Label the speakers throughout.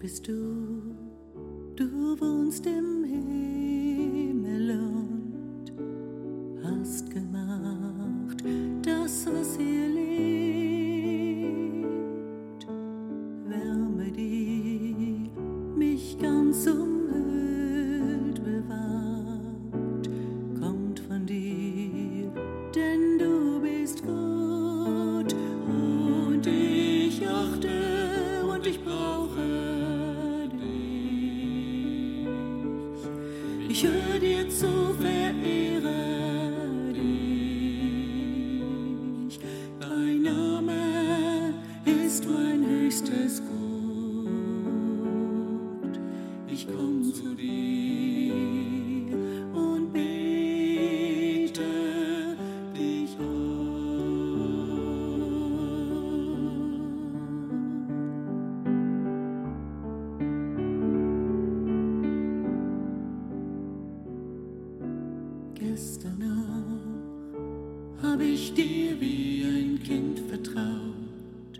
Speaker 1: Bist du, du wohnst im Himmel und hast gemacht das, Ich höre dir zu, verehre Gestern noch hab ich dir wie ein Kind vertraut.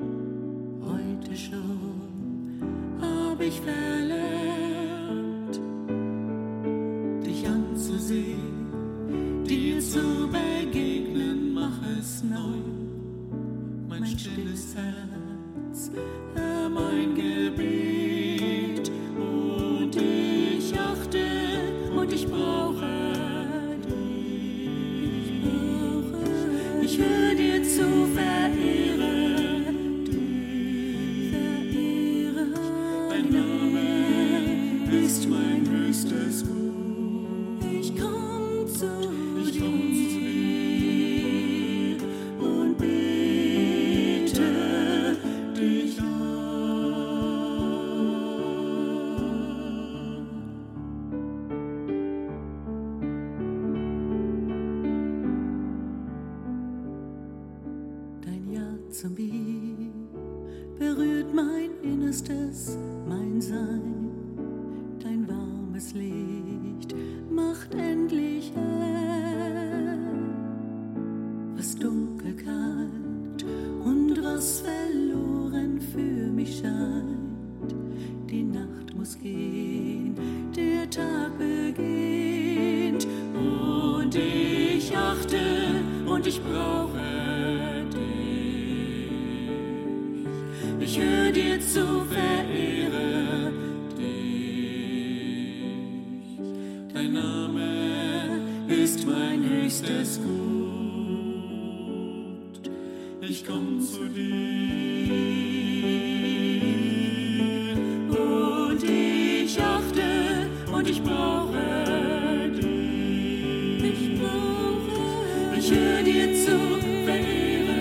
Speaker 1: Heute schon hab ich verlernt, dich anzusehen, dir zu begegnen, mach es neu. Mein stilles Herz, mein Gebet ist mein höchstes Gut. Ich komm zu
Speaker 2: Ich komm zu
Speaker 1: dir Zu mir berührt mein Innerstes, mein Sein. Dein warmes Licht macht endlich hell, was dunkel kalt und was verloren für mich scheint. Die Nacht muss gehen, der Tag beginnt und ich achte und ich brauche mein höchstes Gut.
Speaker 2: Ich komm zu dir
Speaker 1: Und ich achte und ich brauche dich. Ich brauche Ich höre dir zu, verehre